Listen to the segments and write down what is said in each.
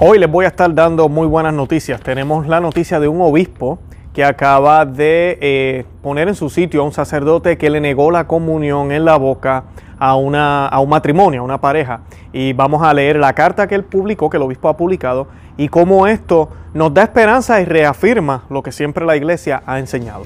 Hoy les voy a estar dando muy buenas noticias. Tenemos la noticia de un obispo que acaba de eh, poner en su sitio a un sacerdote que le negó la comunión en la boca a, una, a un matrimonio, a una pareja. Y vamos a leer la carta que él publicó, que el obispo ha publicado, y cómo esto nos da esperanza y reafirma lo que siempre la iglesia ha enseñado.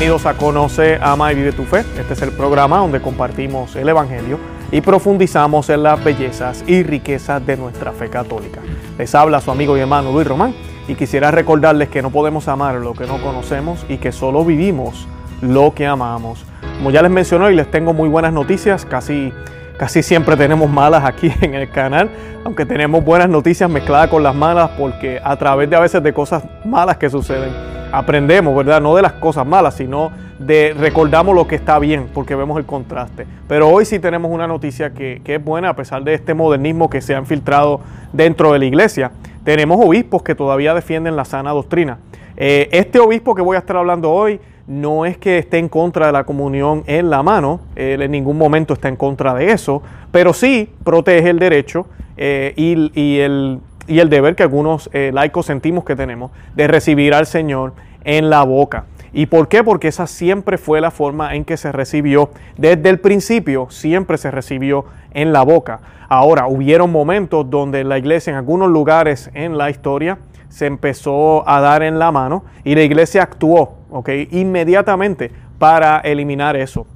Bienvenidos a Conoce, Ama y Vive tu Fe. Este es el programa donde compartimos el Evangelio y profundizamos en las bellezas y riquezas de nuestra fe católica. Les habla su amigo y hermano Luis Román y quisiera recordarles que no podemos amar lo que no conocemos y que solo vivimos lo que amamos. Como ya les mencioné y les tengo muy buenas noticias, casi casi siempre tenemos malas aquí en el canal, aunque tenemos buenas noticias mezcladas con las malas porque a través de a veces de cosas malas que suceden aprendemos, ¿verdad? No de las cosas malas, sino de recordamos lo que está bien, porque vemos el contraste. Pero hoy sí tenemos una noticia que, es buena, a pesar de este modernismo que se ha infiltrado dentro de la iglesia. Tenemos obispos que todavía defienden la sana doctrina. Eh, este obispo que voy a estar hablando hoy no es que esté en contra de la comunión en la mano, él en ningún momento está en contra de eso, pero sí protege el derecho eh, y, el, deber que algunos eh, laicos sentimos que tenemos de recibir al Señor en la boca. ¿Y por qué? Porque esa siempre fue la forma en que se recibió. Desde el principio siempre se recibió en la boca. Ahora, hubieron momentos donde la iglesia en algunos lugares en la historia se empezó a dar en la mano y la iglesia actuó ¿ok? inmediatamente para eliminar eso.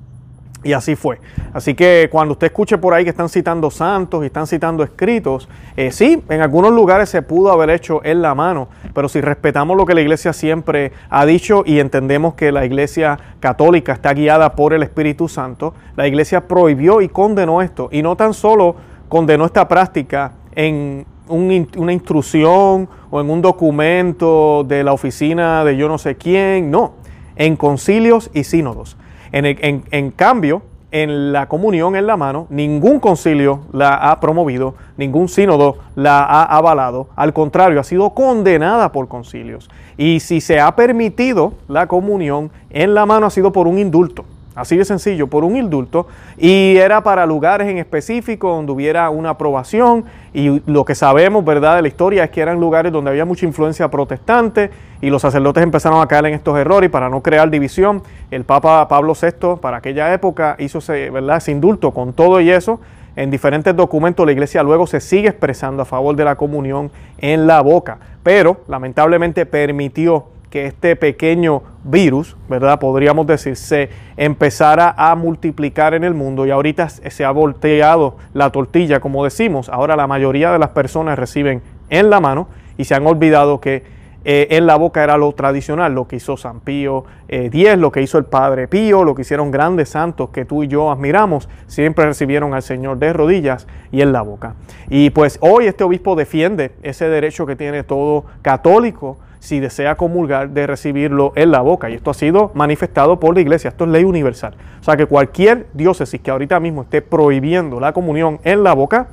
Y así fue. Así que cuando usted escuche por ahí que están citando santos y están citando escritos, eh, sí, en algunos lugares se pudo haber hecho en la mano, pero si respetamos lo que la iglesia siempre ha dicho y entendemos que la iglesia católica está guiada por el Espíritu Santo, la iglesia prohibió y condenó esto. Y no tan solo condenó esta práctica en una instrucción o en un documento de la oficina de yo no sé quién, no, en concilios y sínodos. En, cambio, en la comunión en la mano, ningún concilio la ha promovido, ningún sínodo la ha avalado, al contrario, ha sido condenada por concilios. Y si se ha permitido la comunión en la mano ha sido por un indulto. Así de sencillo, por un indulto. Y era para lugares en específico donde hubiera una aprobación. Y lo que sabemos, ¿verdad?, de la historia es que eran lugares donde había mucha influencia protestante y los sacerdotes empezaron a caer en estos errores. Y para no crear división, el Papa Pablo VI, para aquella época, hizo ese, ¿verdad? ese indulto con todo y eso. En diferentes documentos la iglesia luego se sigue expresando a favor de la comunión en la boca. Pero lamentablemente permitió que este pequeño virus, ¿verdad? Podríamos decir, se empezara a multiplicar en el mundo y ahorita se ha volteado la tortilla, como decimos. Ahora la mayoría de las personas reciben en la mano y se han olvidado que eh, en la boca era lo tradicional, lo que hizo San Pío X, eh, lo que hizo el Padre Pío, lo que hicieron grandes santos que tú y yo admiramos, siempre recibieron al Señor de rodillas y en la boca. Y pues hoy este obispo defiende ese derecho que tiene todo católico si desea comulgar, de recibirlo en la boca. Y esto ha sido manifestado por la iglesia. Esto es ley universal. O sea que cualquier diócesis que ahorita mismo esté prohibiendo la comunión en la boca,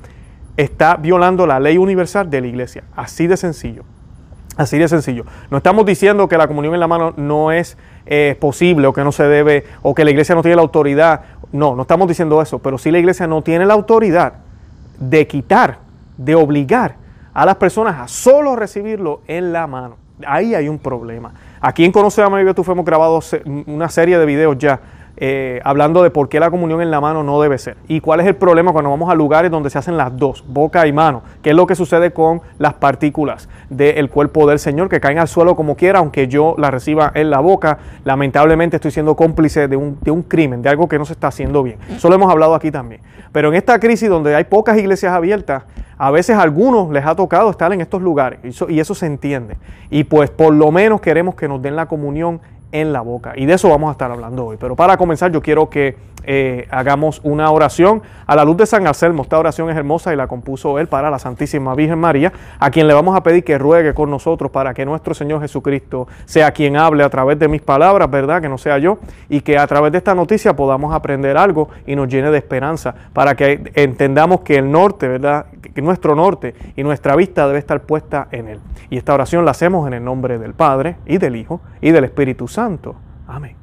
está violando la ley universal de la iglesia. Así de sencillo. Así de sencillo. No estamos diciendo que la comunión en la mano no es eh, posible o que no se debe o que la iglesia no tiene la autoridad. No, no estamos diciendo eso. Pero sí la iglesia no tiene la autoridad de quitar, de obligar a las personas a solo recibirlo en la mano ahí hay un problema. Aquí en Conoce a María tú hemos grabado una serie de videos ya eh, hablando de por qué la comunión en la mano no debe ser y cuál es el problema cuando vamos a lugares donde se hacen las dos, boca y mano, qué es lo que sucede con las partículas del cuerpo del Señor que caen al suelo como quiera, aunque yo las reciba en la boca. Lamentablemente estoy siendo cómplice de un, de un crimen, de algo que no se está haciendo bien. Eso lo hemos hablado aquí también. Pero en esta crisis donde hay pocas iglesias abiertas, a veces a algunos les ha tocado estar en estos lugares y eso, se entiende. Y pues por lo menos queremos que nos den la comunión en la boca. Y de eso vamos a estar hablando hoy. Pero para comenzar yo quiero que eh, hagamos una oración a la luz de San Anselmo. Esta oración es hermosa y la compuso él para la Santísima Virgen María, a quien le vamos a pedir que ruegue con nosotros para que nuestro Señor Jesucristo sea quien hable a través de mis palabras, ¿verdad? Que no sea yo, y que a través de esta noticia podamos aprender algo y nos llene de esperanza, para que entendamos que el norte, ¿verdad? Que nuestro norte y nuestra vista debe estar puesta en Él. Y esta oración la hacemos en el nombre del Padre y del Hijo y del Espíritu Santo. Amén.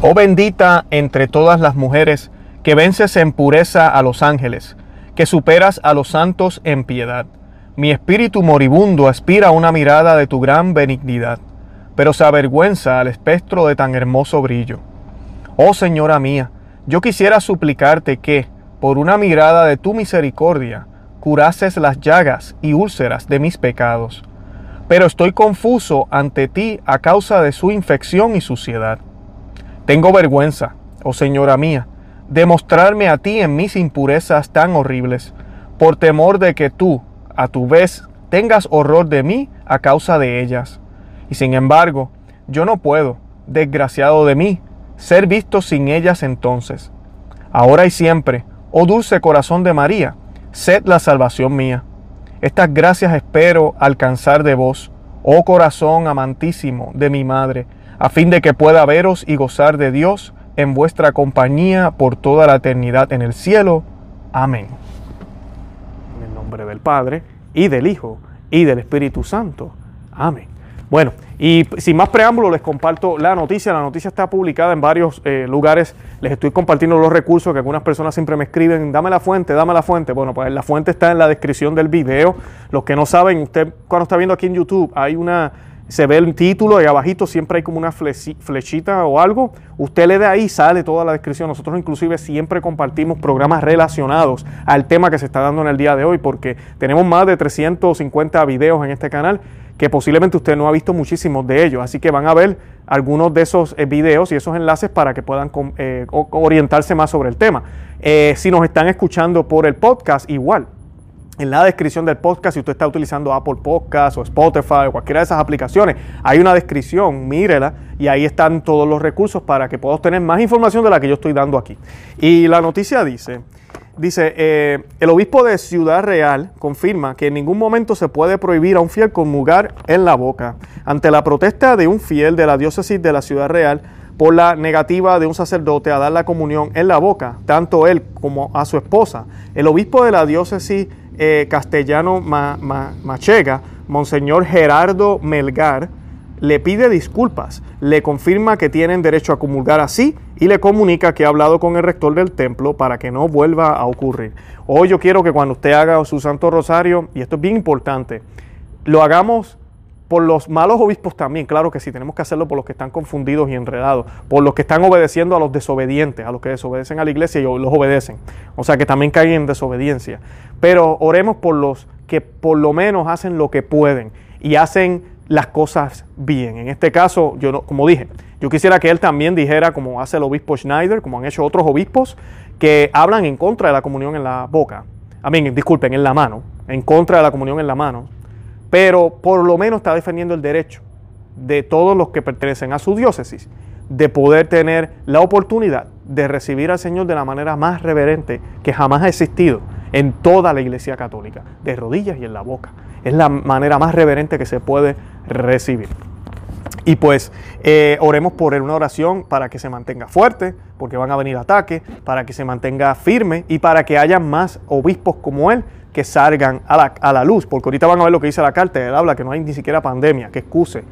Oh bendita entre todas las mujeres, que vences en pureza a los ángeles, que superas a los santos en piedad. Mi espíritu moribundo aspira a una mirada de tu gran benignidad, pero se avergüenza al espectro de tan hermoso brillo. Oh Señora mía, yo quisiera suplicarte que, por una mirada de tu misericordia, curases las llagas y úlceras de mis pecados. Pero estoy confuso ante ti a causa de su infección y suciedad. Tengo vergüenza, oh Señora mía, de mostrarme a ti en mis impurezas tan horribles, por temor de que tú, a tu vez, tengas horror de mí a causa de ellas. Y sin embargo, yo no puedo, desgraciado de mí, ser visto sin ellas entonces. Ahora y siempre, oh dulce corazón de María, sed la salvación mía. Estas gracias espero alcanzar de vos, oh corazón amantísimo de mi Madre, a fin de que pueda veros y gozar de Dios en vuestra compañía por toda la eternidad en el cielo. Amén. En el nombre del Padre, y del Hijo, y del Espíritu Santo. Amén. Bueno, y sin más preámbulo les comparto la noticia. La noticia está publicada en varios eh, lugares. Les estoy compartiendo los recursos que algunas personas siempre me escriben. Dame la fuente, dame la fuente. Bueno, pues la fuente está en la descripción del video. Los que no saben, usted cuando está viendo aquí en YouTube hay una se ve el título y abajito siempre hay como una flechita o algo. Usted le da ahí, sale toda la descripción. Nosotros inclusive siempre compartimos programas relacionados al tema que se está dando en el día de hoy porque tenemos más de 350 videos en este canal que posiblemente usted no ha visto muchísimos de ellos. Así que van a ver algunos de esos eh, videos y esos enlaces para que puedan eh, orientarse más sobre el tema. Eh, si nos están escuchando por el podcast, igual en la descripción del podcast, si usted está utilizando Apple Podcast o Spotify o cualquiera de esas aplicaciones, hay una descripción, mírela y ahí están todos los recursos para que pueda obtener más información de la que yo estoy dando aquí. Y la noticia dice, dice, eh, el obispo de Ciudad Real confirma que en ningún momento se puede prohibir a un fiel comulgar en la boca. Ante la protesta de un fiel de la diócesis de la Ciudad Real, por la negativa de un sacerdote a dar la comunión en la boca, tanto él como a su esposa. El obispo de la diócesis eh, castellano Machega, Monseñor Gerardo Melgar, le pide disculpas, le confirma que tienen derecho a comulgar así y le comunica que ha hablado con el rector del templo para que no vuelva a ocurrir. Hoy yo quiero que cuando usted haga su Santo Rosario, y esto es bien importante, lo hagamos por los malos obispos también, claro que sí, tenemos que hacerlo por los que están confundidos y enredados, por los que están obedeciendo a los desobedientes, a los que desobedecen a la iglesia y los obedecen, o sea que también caen en desobediencia. Pero oremos por los que por lo menos hacen lo que pueden y hacen las cosas bien. En este caso, yo como dije, yo quisiera que él también dijera, como hace el obispo Schneider, como han hecho otros obispos, que hablan en contra de la comunión en la boca. A mí, disculpen, en la mano, en contra de la comunión en la mano pero por lo menos está defendiendo el derecho de todos los que pertenecen a su diócesis de poder tener la oportunidad de recibir al Señor de la manera más reverente que jamás ha existido en toda la Iglesia Católica, de rodillas y en la boca. Es la manera más reverente que se puede recibir. Y pues eh, oremos por él una oración para que se mantenga fuerte, porque van a venir ataques, para que se mantenga firme y para que haya más obispos como él que salgan a la, a la, luz, porque ahorita van a ver lo que dice la carta, él habla que no hay ni siquiera pandemia, que excuse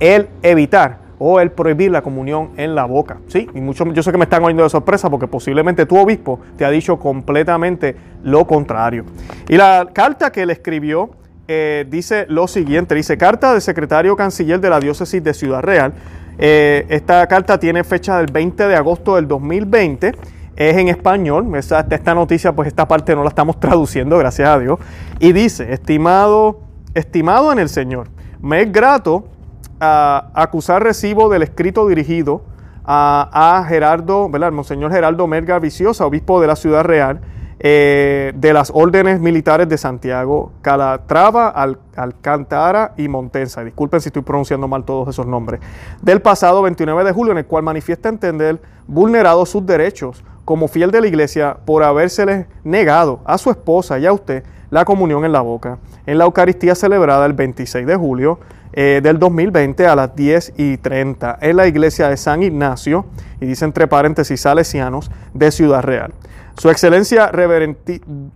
el evitar o el prohibir la comunión en la boca. Sí, y mucho, yo sé que me están oyendo de sorpresa porque posiblemente tu obispo te ha dicho completamente lo contrario. Y la carta que él escribió eh, dice lo siguiente, dice carta del secretario canciller de la diócesis de Ciudad Real. Eh, esta carta tiene fecha del 20 de agosto del 2020 es en español, esta, noticia, pues esta parte no la estamos traduciendo, gracias a Dios, y dice, estimado, estimado en el Señor, me es grato ah, acusar recibo del escrito dirigido a, Gerardo, ¿verdad? Monseñor Gerardo Merga Viciosa, obispo de la Ciudad Real, eh, de las órdenes militares de Santiago, Calatrava, Alcantara y Montensa. Disculpen si estoy pronunciando mal todos esos nombres. Del pasado 29 de julio, en el cual manifiesta entender vulnerados sus derechos como fiel de la iglesia por habérsele negado a su esposa y a usted la comunión en la boca en la Eucaristía celebrada el 26 de julio eh, del 2020 a las 10 y 30 en la iglesia de San Ignacio, y dice entre paréntesis salesianos, de Ciudad Real. Su excelencia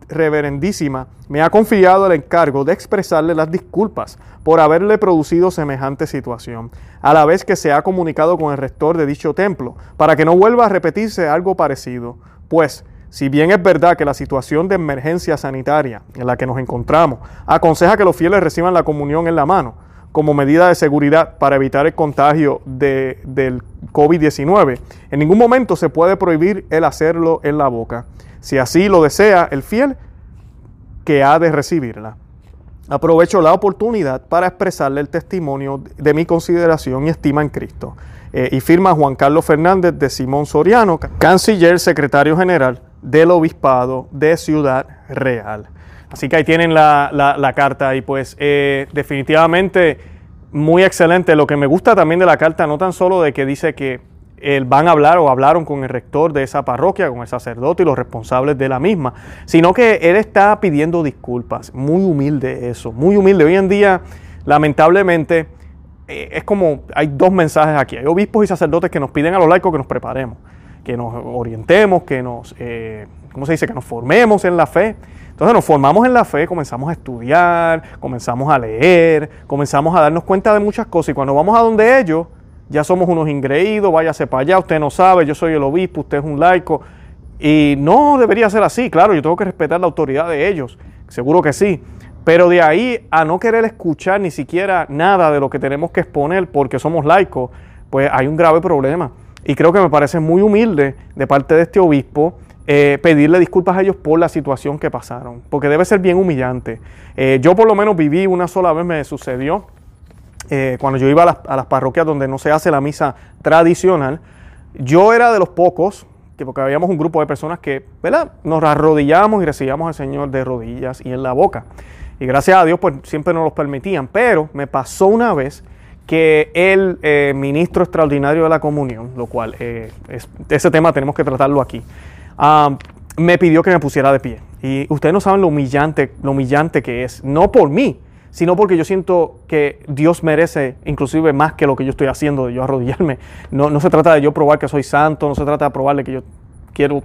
reverendísima me ha confiado el encargo de expresarle las disculpas por haberle producido semejante situación, a la vez que se ha comunicado con el rector de dicho templo, para que no vuelva a repetirse algo parecido, pues si bien es verdad que la situación de emergencia sanitaria en la que nos encontramos aconseja que los fieles reciban la comunión en la mano, como medida de seguridad para evitar el contagio de, del COVID-19. En ningún momento se puede prohibir el hacerlo en la boca, si así lo desea el fiel que ha de recibirla. Aprovecho la oportunidad para expresarle el testimonio de mi consideración y estima en Cristo. Eh, y firma Juan Carlos Fernández de Simón Soriano, canciller secretario general del Obispado de Ciudad Real. Así que ahí tienen la, carta y pues eh, definitivamente muy excelente. Lo que me gusta también de la carta, no tan solo de que dice que van a hablar o hablaron con el rector de esa parroquia, con el sacerdote y los responsables de la misma, sino que él está pidiendo disculpas. Muy humilde eso, muy humilde. Hoy en día, lamentablemente, eh, es como, hay dos mensajes aquí. Hay obispos y sacerdotes que nos piden a los laicos que nos preparemos, que nos orientemos, que nos, eh, ¿cómo se dice?, que nos formemos en la fe. Entonces nos formamos en la fe, comenzamos a estudiar, comenzamos a leer, comenzamos a darnos cuenta de muchas cosas y cuando vamos a donde ellos, ya somos unos ingreídos, váyase para allá, usted no sabe, yo soy el obispo, usted es un laico. Y no debería ser así, claro, yo tengo que respetar la autoridad de ellos, seguro que sí. Pero de ahí a no querer escuchar ni siquiera nada de lo que tenemos que exponer porque somos laicos, pues hay un grave problema. Y creo que me parece muy humilde de parte de este obispo eh, pedirle disculpas a ellos por la situación que pasaron, porque debe ser bien humillante. Eh, yo por lo menos viví una sola vez, me sucedió, eh, cuando yo iba a las, parroquias donde no se hace la misa tradicional, yo era de los pocos, que porque habíamos un grupo de personas que ¿verdad? nos arrodillamos y recibíamos al Señor de rodillas y en la boca. Y gracias a Dios, pues siempre nos los permitían. Pero me pasó una vez que el ministro extraordinario de la comunión, lo cual ese tema tenemos que tratarlo aquí, me pidió que me pusiera de pie. Y ustedes no saben lo humillante, lo humillante que es, no por mí, sino porque yo siento que Dios merece inclusive más que lo que yo estoy haciendo de yo arrodillarme. No, no se trata de yo probar que soy santo, no se trata de probarle que yo quiero,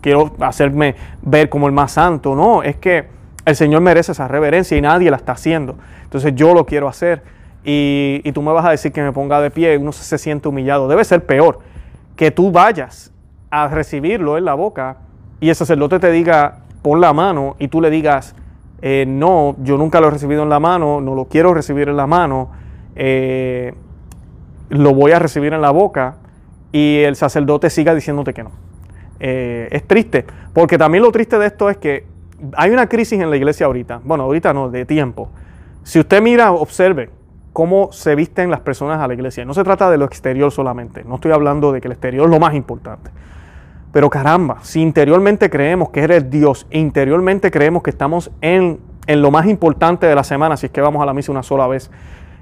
quiero hacerme ver como el más santo, no, es que el Señor merece esa reverencia y nadie la está haciendo. Entonces yo lo quiero hacer y, y tú me vas a decir que me ponga de pie, uno se siente humillado. Debe ser peor que tú vayas a recibirlo en la boca y el sacerdote te diga, pon la mano y tú le digas, eh, no, yo nunca lo he recibido en la mano, no lo quiero recibir en la mano, eh, lo voy a recibir en la boca y el sacerdote siga diciéndote que no. Eh, es triste, porque también lo triste de esto es que hay una crisis en la iglesia ahorita, bueno, ahorita no, de tiempo. Si usted mira, observe, cómo se visten las personas a la iglesia. No se trata de lo exterior solamente, no estoy hablando de que el exterior es lo más importante. Pero caramba, si interiormente creemos que eres Dios, interiormente creemos que estamos en, en lo más importante de la semana, si es que vamos a la misa una sola vez,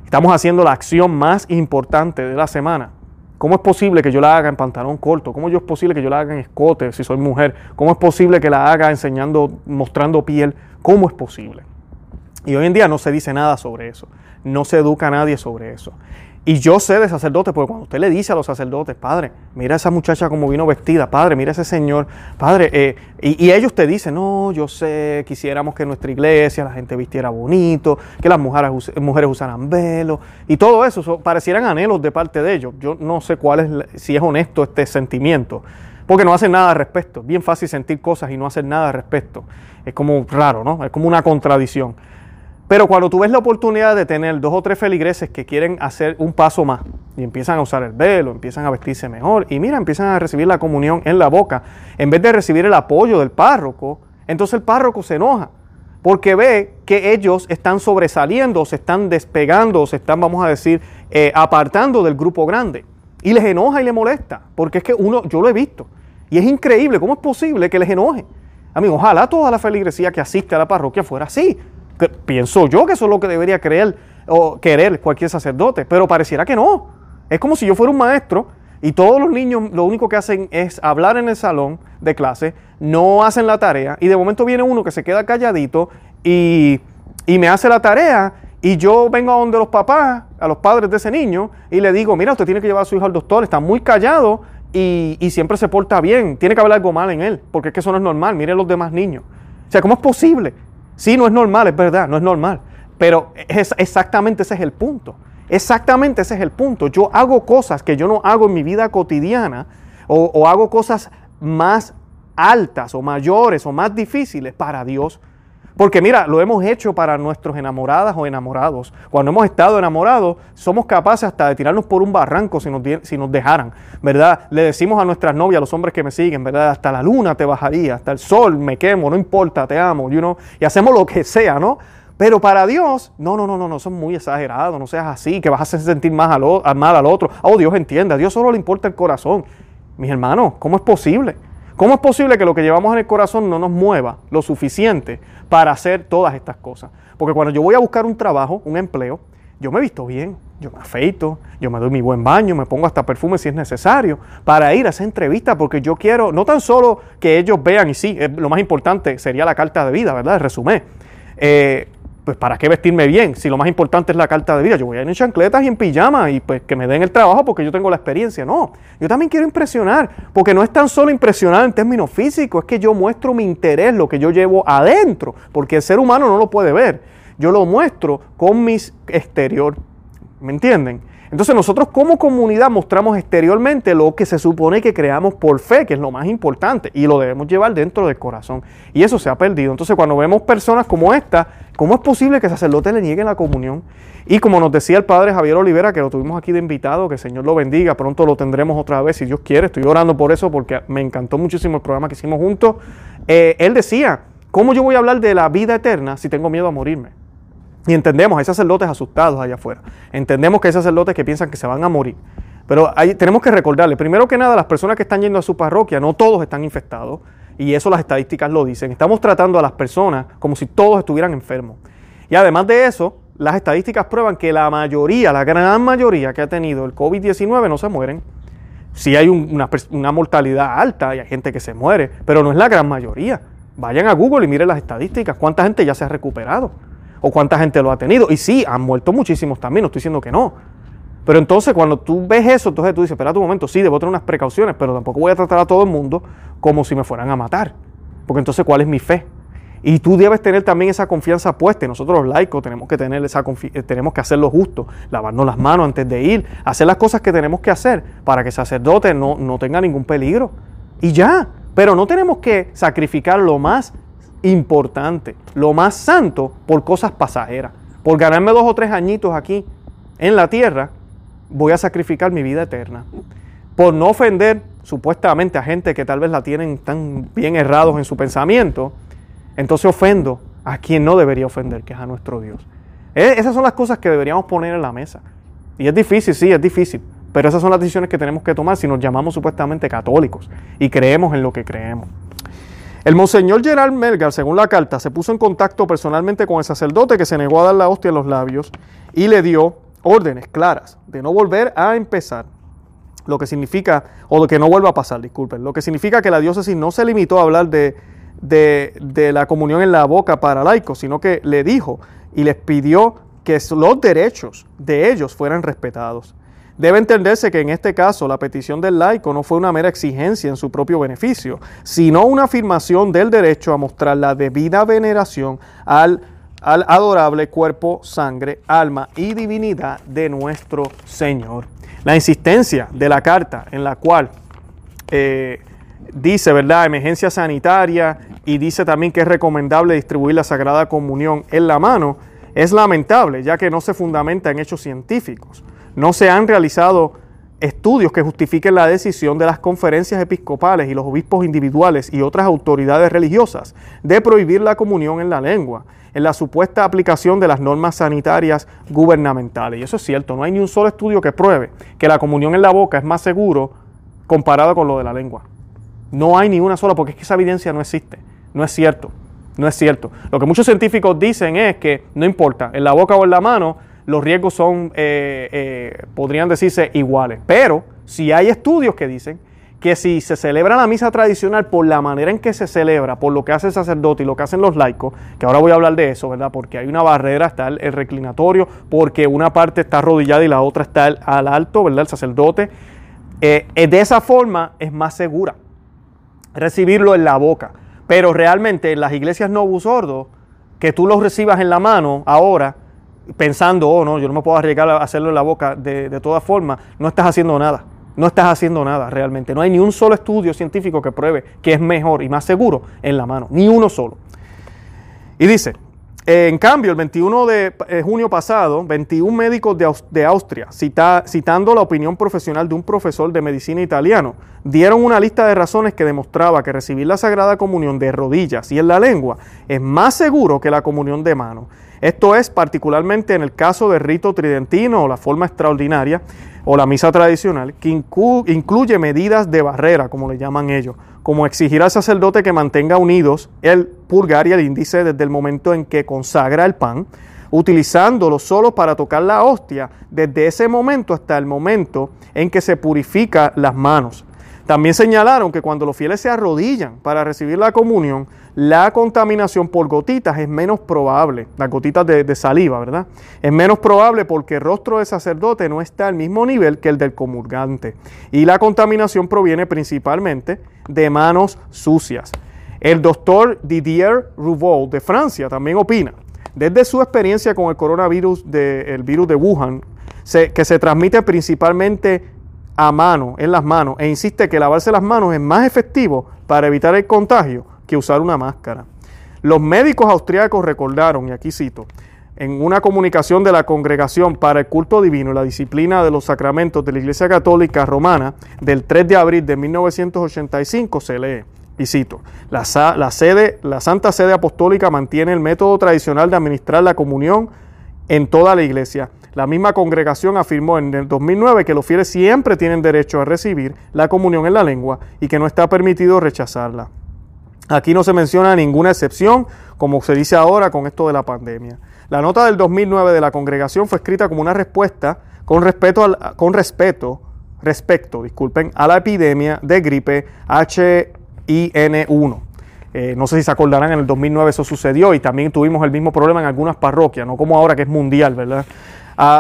estamos haciendo la acción más importante de la semana. ¿Cómo es posible que yo la haga en pantalón corto? ¿Cómo es posible que yo la haga en escote si soy mujer? ¿Cómo es posible que la haga enseñando, mostrando piel? ¿Cómo es posible? Y hoy en día no se dice nada sobre eso. No se educa a nadie sobre eso. Y yo sé de sacerdotes, porque cuando usted le dice a los sacerdotes, padre, mira a esa muchacha como vino vestida, padre, mira a ese señor, padre, eh, y, ellos te dicen, no, yo sé, quisiéramos que nuestra iglesia la gente vistiera bonito, que las mujeres, mujeres usaran velo, y todo eso, parecieran anhelos de parte de ellos. Yo no sé cuál es, si es honesto este sentimiento, porque no hacen nada al respecto. Bien fácil sentir cosas y no hacer nada al respecto. Es como raro, ¿no? Es como una contradicción. Pero cuando tú ves la oportunidad de tener dos o tres feligreses que quieren hacer un paso más y empiezan a usar el velo, empiezan a vestirse mejor y mira, empiezan a recibir la comunión en la boca, en vez de recibir el apoyo del párroco, entonces el párroco se enoja porque ve que ellos están sobresaliendo, se están despegando, se están, vamos a decir, eh, apartando del grupo grande. Y les enoja y les molesta, porque es que uno, yo lo he visto, y es increíble, ¿cómo es posible que les enoje? Amigo, ojalá toda la feligresía que asiste a la parroquia fuera así, pienso yo que eso es lo que debería creer o querer cualquier sacerdote, pero pareciera que no. Es como si yo fuera un maestro y todos los niños lo único que hacen es hablar en el salón de clase, no hacen la tarea y de momento viene uno que se queda calladito y, y me hace la tarea y yo vengo a donde los papás, a los padres de ese niño y le digo, mira, usted tiene que llevar a su hijo al doctor, está muy callado y, y siempre se porta bien. Tiene que haber algo mal en él, porque es que eso no es normal. Miren los demás niños. O sea, ¿cómo es posible? Sí, no es normal, es verdad, no es normal. Pero es, exactamente ese es el punto. Exactamente ese es el punto. Yo hago cosas que yo no hago en mi vida cotidiana o, o hago cosas más altas o mayores o más difíciles para Dios. Porque mira, lo hemos hecho para nuestros enamoradas o enamorados. Cuando hemos estado enamorados, somos capaces hasta de tirarnos por un barranco si nos, si nos dejaran, ¿verdad? Le decimos a nuestras novias, a los hombres que me siguen, ¿verdad? Hasta la luna te bajaría, hasta el sol me quemo, no importa, te amo, you know? y hacemos lo que sea, ¿no? Pero para Dios, no, no, no, no, no, son muy exagerados, no seas así, que vas a hacer sentir más al, mal al otro. Oh, Dios entiende, a Dios solo le importa el corazón. Mis hermanos, ¿cómo es posible? ¿Cómo es posible que lo que llevamos en el corazón no nos mueva lo suficiente para hacer todas estas cosas? Porque cuando yo voy a buscar un trabajo, un empleo, yo me visto bien, yo me afeito, yo me doy mi buen baño, me pongo hasta perfume si es necesario para ir a esa entrevista porque yo quiero no tan solo que ellos vean, y sí, lo más importante sería la carta de vida, ¿verdad? El resumen. Eh, pues para qué vestirme bien, si lo más importante es la carta de vida, yo voy a ir en chancletas y en pijama y pues que me den el trabajo porque yo tengo la experiencia, no, yo también quiero impresionar, porque no es tan solo impresionar en términos físicos, es que yo muestro mi interés, lo que yo llevo adentro, porque el ser humano no lo puede ver, yo lo muestro con mi exterior, ¿me entienden? Entonces nosotros como comunidad mostramos exteriormente lo que se supone que creamos por fe, que es lo más importante, y lo debemos llevar dentro del corazón. Y eso se ha perdido. Entonces cuando vemos personas como esta, ¿cómo es posible que el sacerdote le niegue la comunión? Y como nos decía el padre Javier Olivera, que lo tuvimos aquí de invitado, que el Señor lo bendiga, pronto lo tendremos otra vez si Dios quiere, estoy orando por eso porque me encantó muchísimo el programa que hicimos juntos, eh, él decía, ¿cómo yo voy a hablar de la vida eterna si tengo miedo a morirme? Y entendemos, hay sacerdotes asustados allá afuera. Entendemos que hay sacerdotes que piensan que se van a morir. Pero tenemos que recordarle, primero que nada, las personas que están yendo a su parroquia, no todos están infectados. Y eso las estadísticas lo dicen. Estamos tratando a las personas como si todos estuvieran enfermos. Y además de eso, las estadísticas prueban que la mayoría, la gran mayoría que ha tenido el COVID-19 no se mueren. Sí hay una, una mortalidad alta y hay gente que se muere, pero no es la gran mayoría. Vayan a Google y miren las estadísticas, cuánta gente ya se ha recuperado o cuánta gente lo ha tenido. Y sí, han muerto muchísimos también, no estoy diciendo que no. Pero entonces cuando tú ves eso, entonces tú dices, espera un momento, sí, debo tener unas precauciones, pero tampoco voy a tratar a todo el mundo como si me fueran a matar. Porque entonces, ¿cuál es mi fe? Y tú debes tener también esa confianza puesta. Nosotros los laicos tenemos que tener esa eh, tenemos que hacer lo justo, lavarnos las manos antes de ir, hacer las cosas que tenemos que hacer para que el sacerdote no, no tenga ningún peligro. Y ya. Pero no tenemos que sacrificar lo más importante, lo más santo por cosas pasajeras. Por ganarme dos o tres añitos aquí en la tierra, voy a sacrificar mi vida eterna. Por no ofender supuestamente a gente que tal vez la tienen tan bien errados en su pensamiento, entonces ofendo a quien no debería ofender, que es a nuestro Dios. E, esas son las cosas que deberíamos poner en la mesa. Y es difícil, sí, es difícil, pero esas son las decisiones que tenemos que tomar si nos llamamos supuestamente católicos y creemos en lo que creemos. El monseñor Gerard Melgar, según la carta, se puso en contacto personalmente con el sacerdote que se negó a dar la hostia en los labios y le dio órdenes claras de no volver a empezar, lo que significa, o lo que no vuelva a pasar, disculpen, lo que significa que la diócesis no se limitó a hablar de, de, de la comunión en la boca para laicos, sino que le dijo y les pidió que los derechos de ellos fueran respetados. Debe entenderse que en este caso la petición del laico no fue una mera exigencia en su propio beneficio, sino una afirmación del derecho a mostrar la debida veneración al, adorable cuerpo, sangre, alma y divinidad de nuestro Señor. La insistencia de la carta en la cual eh, dice, ¿verdad?, emergencia sanitaria y dice también que es recomendable distribuir la Sagrada Comunión en la mano, es lamentable, ya que no se fundamenta en hechos científicos. No se han realizado estudios que justifiquen la decisión de las conferencias episcopales y los obispos individuales y otras autoridades religiosas de prohibir la comunión en la lengua, en la supuesta aplicación de las normas sanitarias gubernamentales. Y eso es cierto, no hay ni un solo estudio que pruebe que la comunión en la boca es más seguro comparado con lo de la lengua. No hay ni una sola, porque es que esa evidencia no existe. No es cierto, no es cierto. Lo que muchos científicos dicen es que no importa, en la boca o en la mano, los riesgos son, eh, eh, podrían decirse iguales. Pero si hay estudios que dicen que si se celebra la misa tradicional por la manera en que se celebra, por lo que hace el sacerdote y lo que hacen los laicos, que ahora voy a hablar de eso, ¿verdad? Porque hay una barrera, está el, reclinatorio, porque una parte está arrodillada y la otra está al alto, ¿verdad? El sacerdote. eh, de esa forma es más segura recibirlo en la boca. Pero realmente en las iglesias no sordos, que tú los recibas en la mano ahora, pensando, oh no, yo no me puedo arriesgar a hacerlo en la boca, de, de todas formas, no estás haciendo nada. No estás haciendo nada realmente. No hay ni un solo estudio científico que pruebe que es mejor y más seguro en la mano. Ni uno solo. Y dice, en cambio, el 21 de eh, junio pasado, 21 médicos de, Austria, citando la opinión profesional de un profesor de medicina italiano, dieron una lista de razones que demostraba que recibir la Sagrada Comunión de rodillas y en la lengua es más seguro que la comunión de mano. Esto es particularmente en el caso del rito tridentino o la forma extraordinaria o la misa tradicional, que incluye medidas de barrera, como le llaman ellos como exigir al sacerdote que mantenga unidos el pulgar y el índice desde el momento en que consagra el pan, utilizándolo solo para tocar la hostia, desde ese momento hasta el momento en que se purifica las manos. También señalaron que cuando los fieles se arrodillan para recibir la comunión, la contaminación por gotitas es menos probable, las gotitas de, saliva, ¿verdad? Es menos probable porque el rostro del sacerdote no está al mismo nivel que el del comulgante. Y la contaminación proviene principalmente de manos sucias. El doctor Didier Rouveau de Francia también opina, desde su experiencia con el coronavirus, el virus de Wuhan, que se transmite principalmente a mano, en las manos, e insiste que lavarse las manos es más efectivo para evitar el contagio que usar una máscara. Los médicos austriacos recordaron, y aquí cito, en una comunicación de la Congregación para el Culto Divino y la Disciplina de los Sacramentos de la Iglesia Católica Romana del 3 de abril de 1985 se lee, y cito, la, la, sede, la Santa Sede Apostólica mantiene el método tradicional de administrar la comunión en toda la iglesia, la misma congregación afirmó en el 2009 que los fieles siempre tienen derecho a recibir la comunión en la lengua y que no está permitido rechazarla. Aquí no se menciona ninguna excepción, como se dice ahora con esto de la pandemia. La nota del 2009 de la congregación fue escrita como una respuesta con respeto, al, con respecto disculpen, a la epidemia de gripe H1N1. Eh, no sé si se acordarán, en el 2009 eso sucedió y también tuvimos el mismo problema en algunas parroquias, no como ahora que es mundial, ¿verdad?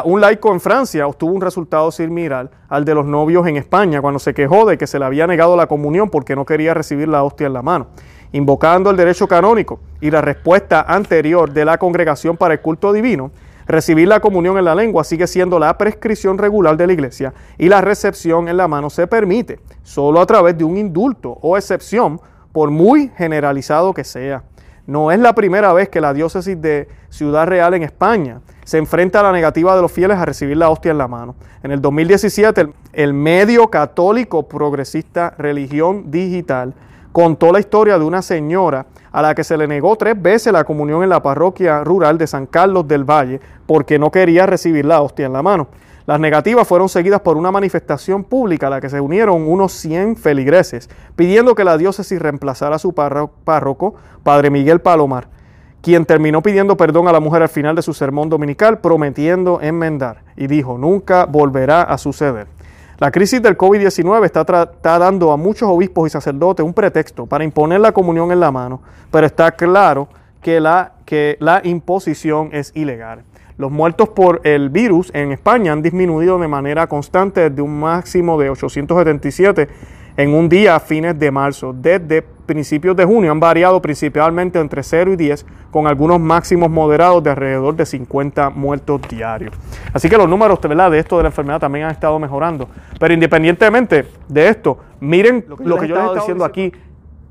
Un laico en Francia obtuvo un resultado similar al de los novios en España cuando se quejó de que se le había negado la comunión porque no quería recibir la hostia en la mano, invocando el derecho canónico y la respuesta anterior de la congregación para el culto divino. Recibir la comunión en la lengua sigue siendo la prescripción regular de la iglesia y la recepción en la mano se permite solo a través de un indulto o excepción, por muy generalizado que sea. No es la primera vez que la diócesis de Ciudad Real en España se enfrenta a la negativa de los fieles a recibir la hostia en la mano. En el 2017, el, medio católico progresista Religión Digital contó la historia de una señora a la que se le negó tres veces la comunión en la parroquia rural de San Carlos del Valle porque no quería recibir la hostia en la mano. Las negativas fueron seguidas por una manifestación pública a la que se unieron unos 100 feligreses, pidiendo que la diócesis reemplazara a su párroco, Padre Miguel Palomar, quien terminó pidiendo perdón a la mujer al final de su sermón dominical, prometiendo enmendar, y dijo, nunca volverá a suceder. La crisis del COVID-19 está, dando a muchos obispos y sacerdotes un pretexto para imponer la comunión en la mano, pero está claro que la, que la imposición es ilegal. Los muertos por el virus en España han disminuido de manera constante desde un máximo de 877 en un día a fines de marzo. Desde principios de junio han variado principalmente entre 0 y 10, con algunos máximos moderados de alrededor de 50 muertos diarios. Así que los números ¿verdad? de esto de la enfermedad también han estado mejorando. Pero independientemente de esto, miren lo que, yo, les he estado diciendo aquí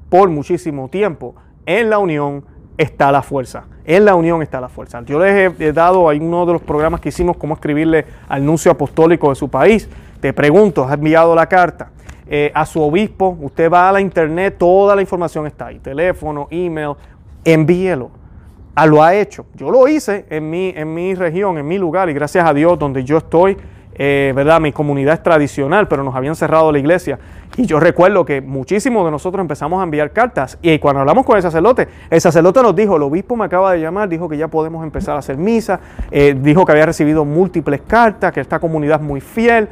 por muchísimo tiempo. En la unión está la fuerza. En la unión está la fuerza. Yo les he, dado ahí uno de los programas que hicimos cómo escribirle al nuncio apostólico de su país. Te pregunto, ¿has enviado la carta? Eh, a su obispo, usted va a la internet, toda la información está ahí, teléfono, email, envíelo. Ah, lo ha hecho. Yo lo hice en mi, en mi región, en mi lugar, y gracias a Dios, donde yo estoy, eh, ¿verdad? Mi comunidad es tradicional, pero nos habían cerrado la iglesia. Y yo recuerdo que muchísimos de nosotros empezamos a enviar cartas. Y cuando hablamos con el sacerdote, el sacerdote nos dijo, el obispo me acaba de llamar, dijo que ya podemos empezar a hacer misa, eh, dijo que había recibido múltiples cartas, que esta comunidad es muy fiel.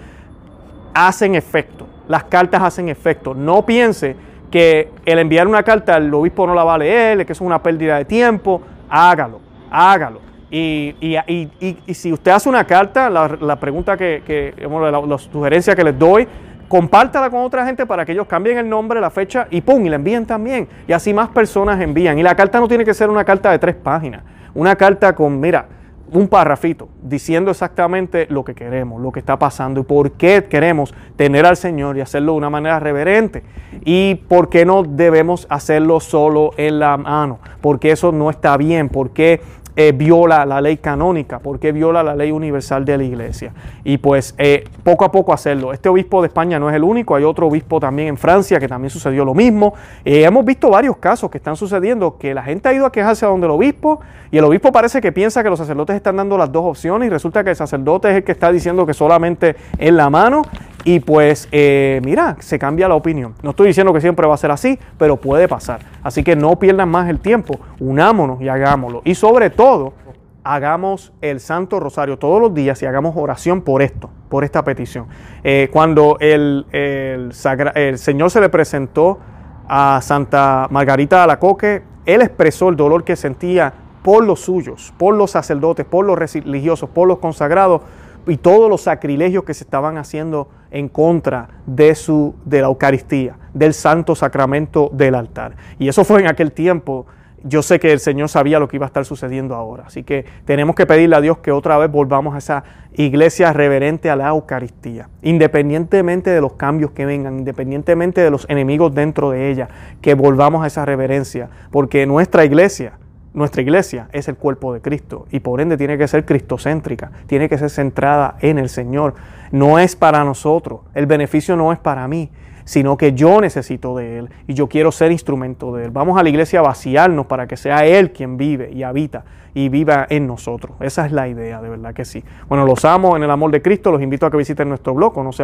Hacen efecto, las cartas hacen efecto. No piense que el enviar una carta el obispo no la va a leer, que es una pérdida de tiempo. Hágalo, hágalo. Y, y, y, si usted hace una carta, la, pregunta que, que la, sugerencia que les doy, compártala con otra gente para que ellos cambien el nombre, la fecha y pum, y la envíen también. Y así más personas envían. Y la carta no tiene que ser una carta de tres páginas, una carta con, mira, un parrafito diciendo exactamente lo que queremos, lo que está pasando y por qué queremos tener al Señor y hacerlo de una manera reverente. Y por qué no debemos hacerlo solo en la mano, porque eso no está bien, porque eh, viola la ley canónica, porque viola la ley universal de la iglesia. Y pues eh, poco a poco hacerlo. Este obispo de España no es el único, hay otro obispo también en Francia que también sucedió lo mismo. Eh, hemos visto varios casos que están sucediendo, que la gente ha ido a quejarse a donde el obispo y el obispo parece que piensa que los sacerdotes están dando las dos opciones y resulta que el sacerdote es el que está diciendo que solamente en la mano y pues eh, mira, se cambia la opinión. No estoy diciendo que siempre va a ser así, pero puede pasar. Así que no pierdan más el tiempo, unámonos y hagámoslo. Y sobre todo, hagamos el Santo Rosario todos los días y hagamos oración por esto, por esta petición. Eh, cuando el, el, el, Señor se le presentó a Santa Margarita de Alacoque, él expresó el dolor que sentía por los suyos, por los sacerdotes, por los religiosos, por los consagrados, y todos los sacrilegios que se estaban haciendo en contra de, su, de la Eucaristía, del santo sacramento del altar. Y eso fue en aquel tiempo. Yo sé que el Señor sabía lo que iba a estar sucediendo ahora. Así que tenemos que pedirle a Dios que otra vez volvamos a esa iglesia reverente a la Eucaristía, independientemente de los cambios que vengan, independientemente de los enemigos dentro de ella, que volvamos a esa reverencia, porque nuestra iglesia nuestra iglesia es el cuerpo de Cristo y por ende tiene que ser cristocéntrica, tiene que ser centrada en el Señor. No es para nosotros, el beneficio no es para mí, sino que yo necesito de Él y yo quiero ser instrumento de Él. Vamos a la iglesia a vaciarnos para que sea Él quien vive y habita y viva en nosotros. Esa es la idea, de verdad que sí. Bueno, los amo en el amor de Cristo, los invito a que visiten nuestro blog, no se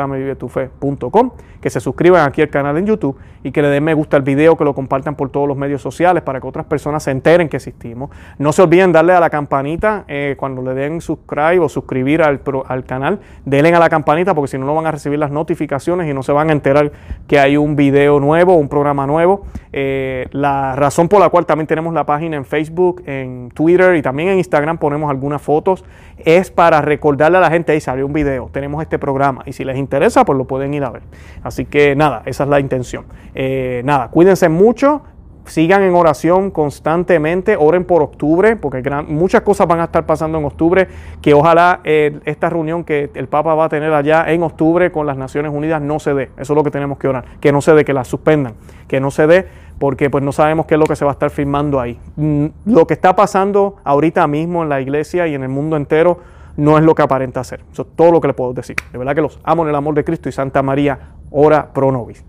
que se suscriban aquí al canal en YouTube y que le den me gusta al video, que lo compartan por todos los medios sociales para que otras personas se enteren que existimos. No se olviden darle a la campanita eh, cuando le den subscribe o suscribir al, al canal, denle a la campanita porque si no, no van a recibir las notificaciones y no se van a enterar que hay un video nuevo, un programa nuevo. Eh, la razón por la cual también tenemos la página en Facebook, en Twitter y también en Instagram ponemos algunas fotos, es para recordarle a la gente, ahí salió un video, tenemos este programa y si les interesa, pues lo pueden ir a ver. Así que nada, esa es la intención. Eh, nada, cuídense mucho, sigan en oración constantemente, oren por octubre, porque muchas cosas van a estar pasando en octubre, que ojalá eh, esta reunión que el Papa va a tener allá en octubre con las Naciones Unidas no se dé. Eso es lo que tenemos que orar, que no se dé, que la suspendan, que no se dé, porque pues no sabemos qué es lo que se va a estar firmando ahí. Mm, lo que está pasando ahorita mismo en la iglesia y en el mundo entero no es lo que aparenta ser. Eso es todo lo que le puedo decir. De verdad que los amo en el amor de Cristo y Santa María, ora pro nobis.